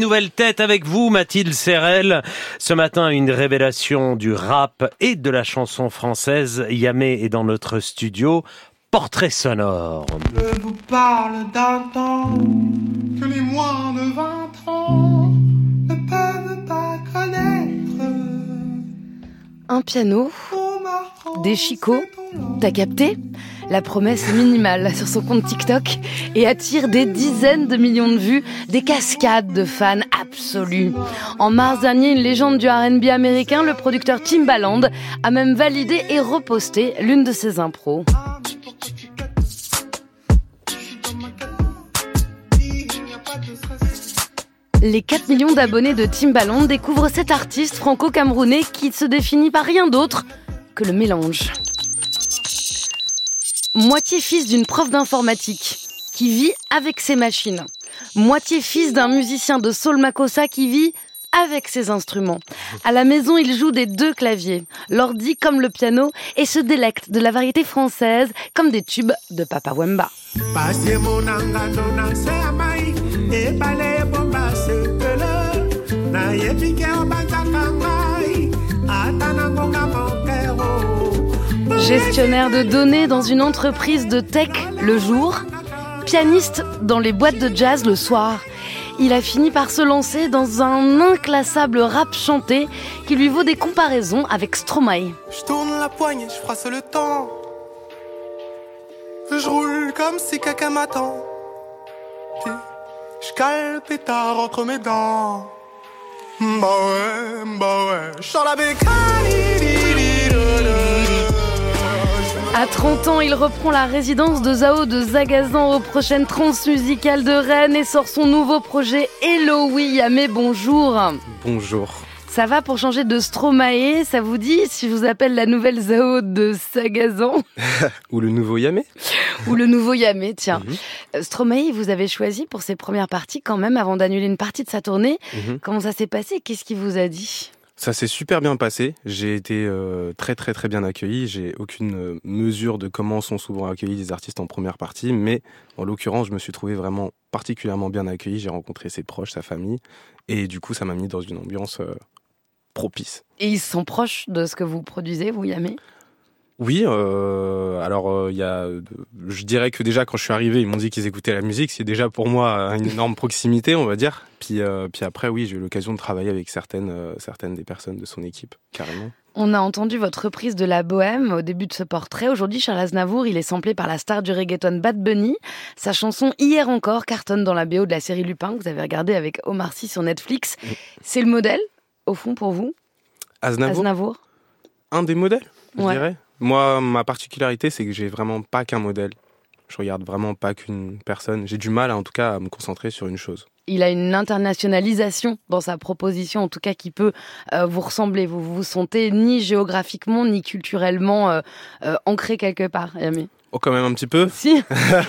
Nouvelle tête avec vous, Mathilde Serrel. Ce matin, une révélation du rap et de la chanson française. Yamé est dans notre studio. Portrait sonore. Je vous parle d'un temps que les moins de 20 ans ne peuvent pas connaître. Un piano, des chicots, t'as capté? La promesse est minimale sur son compte TikTok et attire des dizaines de millions de vues, des cascades de fans absolus. En mars dernier, une légende du R&B américain, le producteur Timbaland, a même validé et reposté l'une de ses impros. Les 4 millions d'abonnés de Timbaland découvrent cet artiste franco-camerounais qui se définit par rien d'autre que le mélange. Moitié fils d'une prof d'informatique qui vit avec ses machines. Moitié fils d'un musicien de soul makossa qui vit avec ses instruments. À la maison, il joue des deux claviers, l'ordi comme le piano, et se délecte de la variété française comme des tubes de Papa Wemba. Gestionnaire de données dans une entreprise de tech le jour, pianiste dans les boîtes de jazz le soir. Il a fini par se lancer dans un inclassable rap chanté qui lui vaut des comparaisons avec Stromae. Je tourne la poignée, je froisse le temps. Je roule comme si quelqu'un m'attend. Je cale pétard entre mes dents. Bah ouais, bah ouais, je la À 30 ans, il reprend la résidence de Zao de Zagazan aux prochaines transmusicales de Rennes et sort son nouveau projet Hello Yamé, bonjour. Bonjour. Ça va pour changer de Stromae? Ça vous dit si je vous appelle la nouvelle Zao de Sagazan Ou le nouveau Yamé? Ou le nouveau Yamé, tiens. Mhm. Stromae, vous avez choisi pour ses premières parties quand même avant d'annuler une partie de sa tournée. Mhm. Comment ça s'est passé? Qu'est-ce qu'il vous a dit? Ça s'est super bien passé. J'ai été euh, très très très bien accueilli. J'ai aucune euh, mesure de comment sont souvent accueillis les artistes en première partie, mais en l'occurrence, je me suis trouvé vraiment particulièrement bien accueilli. J'ai rencontré ses proches, sa famille, et du coup, ça m'a mis dans une ambiance euh, propice. Et ils sont proches de ce que vous produisez, vous, Yamé? Oui, euh, alors euh, il y a, je dirais que déjà quand je suis arrivé, ils m'ont dit qu'ils écoutaient la musique, c'est déjà pour moi une énorme proximité, on va dire. Puis, euh, puis après, oui, j'ai eu l'occasion de travailler avec certaines, certaines des personnes de son équipe, carrément. On a entendu votre reprise de la bohème au début de ce portrait. Aujourd'hui, Charles Aznavour, il est samplé par la star du reggaeton Bad Bunny. Sa chanson Hier encore cartonne dans la BO de la série Lupin que vous avez regardé avec Omar Sy sur Netflix. C'est le modèle, au fond, pour vous? Aznavour, Un des modèles, je dirais. Moi, ma particularité, c'est que j'ai vraiment pas qu'un modèle. Je regarde vraiment pas qu'une personne. J'ai du mal, en tout cas, à me concentrer sur une chose. Il a une internationalisation dans sa proposition, en tout cas, qui peut euh, vous ressembler. Vous vous sentez ni géographiquement ni culturellement euh, euh, ancré quelque part, Yami. Oh, quand même un petit peu. Si.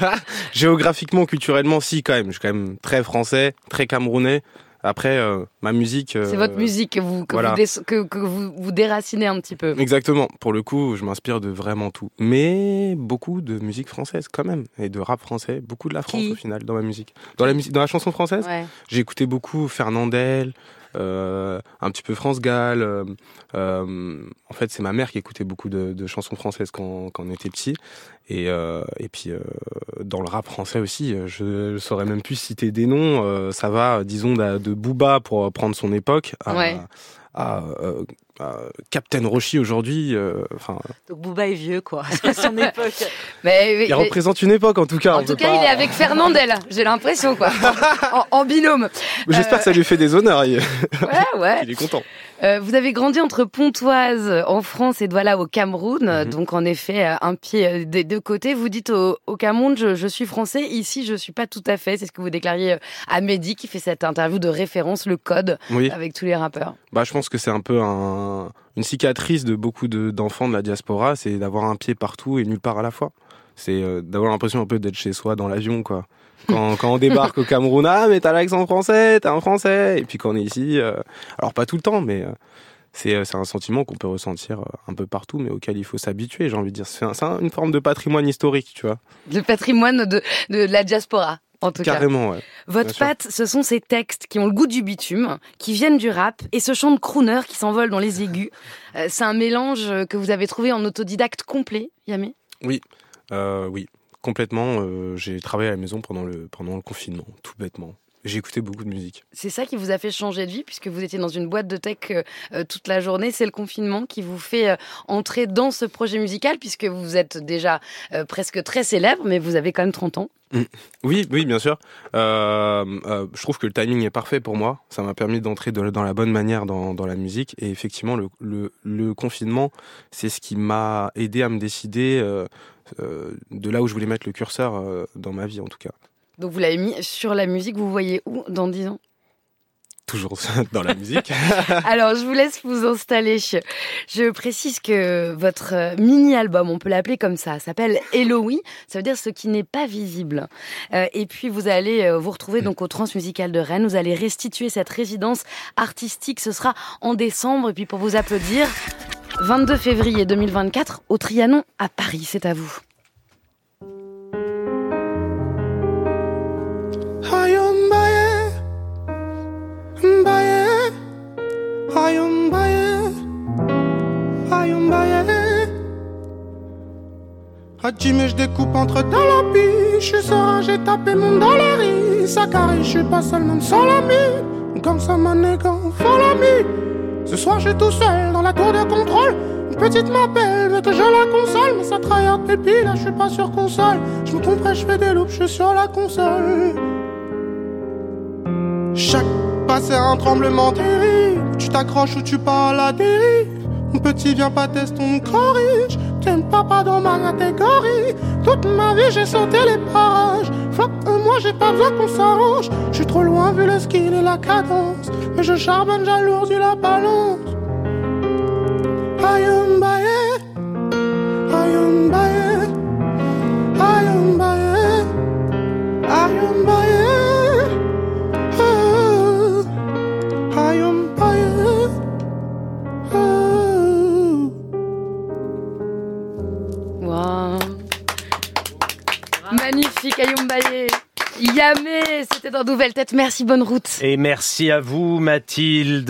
Géographiquement, culturellement, si, quand même. Je suis quand même très français, très camerounais. Après, euh, ma musique. c'est votre euh, musique que, vous, que, vous, vous, déracinez un petit peu. Exactement. Pour le coup, je m'inspire de vraiment tout. Mais beaucoup de musique française quand même. Et de rap français. Beaucoup de la France au final dans ma musique. Dans la, musique, dans la chanson française, j'ai écouté beaucoup Fernandel. Euh, un petit peu France Gall. Euh, euh, en fait, c'est ma mère qui écoutait beaucoup de, chansons françaises quand, quand, on était petit. Et, et puis, dans le rap français aussi, je ne saurais même plus citer des noms. ça va, disons, de, de Booba pour prendre son époque. À, Captain Roshi aujourd'hui. Euh. Donc Booba est vieux, quoi. son époque. Mais, il représente une époque, en tout cas. En tout cas, il est avec Fernandel. J'ai l'impression, quoi. en, binôme. J'espère que ça lui fait des honneurs. Ouais, ouais. il est content. Euh, vous avez grandi entre Pontoise en France et Douala au Cameroun, mhm. donc en effet euh, un pied euh, des deux côtés. Vous dites au, Cameroun, je, suis français, ici je suis pas tout à fait. C'est ce que vous déclariez à Mehdi qui fait cette interview de référence, le code avec tous les rappeurs. Bah, je pense que c'est un peu une cicatrice de beaucoup d'enfants de, la diaspora, c'est d'avoir un pied partout et nulle part à la fois. C'est d'avoir l'impression un peu d'être chez soi dans l'avion, quoi. Quand, on débarque au Cameroun, ah, mais t'as l'accent français, t'es un français. Et puis quand on est ici, euh, alors pas tout le temps, mais euh, euh, c'est un sentiment qu'on peut ressentir un peu partout, mais auquel il faut s'habituer, j'ai envie de dire. C'est une forme de patrimoine historique, tu vois. Le patrimoine de, de la diaspora en tout Carrément, ouais. Votre patte, ce sont ces textes qui ont le goût du bitume, qui viennent du rap, et ce chant de crooner qui s'envole dans les aigus. Euh, c'est un mélange que vous avez trouvé en autodidacte complet, Yamé? Oui, euh, oui, complètement. Euh, j'ai travaillé à la maison pendant le, pendant le confinement, tout bêtement. J'ai écouté beaucoup de musique. C'est ça qui vous a fait changer de vie, puisque vous étiez dans une boîte de tech euh, euh, toute la journée. C'est le confinement qui vous fait euh, entrer dans ce projet musical, puisque vous êtes déjà presque très célèbre, mais vous avez quand même 30 ans. Mmh. Oui, oui, bien sûr. je trouve que le timing est parfait pour moi. Ça m'a permis d'entrer dans la bonne manière dans, la musique. Et effectivement, le, le confinement, c'est ce qui m'a aidé à me décider de là où je voulais mettre le curseur dans ma vie, en tout cas. Donc vous l'avez mis sur la musique, vous voyez où dans 10 ans? Toujours dans la musique. Alors, je vous laisse vous installer. Je précise que votre mini-album, on peut l'appeler comme ça, s'appelle Eloï. Ça veut dire ce qui n'est pas visible. Euh, et puis, vous allez euh, vous retrouver donc au Transmusical de Rennes. Vous allez restituer cette résidence artistique. Ce sera en décembre. Et puis, pour vous applaudir, 22 février 2024 au Trianon à Paris. C'est à vous. Mais je découpe entre dans la biche. Ça, j'ai tapé mon. Ça carré, je suis pas seulement sans l'ami. Comme ça, ma faut l'ami. Ce soir, je suis tout seul dans la tour de contrôle. Une petite m'appelle, mais que je la console. Mais ça travaille pipi, là, je suis pas sur console. Je me tromperai, je fais des loops, je suis sur la console. Chaque pas, c'est un tremblement terrible. Tu t'accroches ou tu pars à la dérive. Petit, viens pas tester, on corrige. T'aimes papa dans ma catégorie. Toute ma vie, j'ai sauté les parages. Fuck, moi, j'ai pas besoin qu'on s'arrange. Je suis trop loin vu le skill et la cadence. Mais je charbonne, j'alourdis la balance. Yamé, c'était dans Nouvelle Tête. Merci, bonne route. Et merci à vous, Mathilde.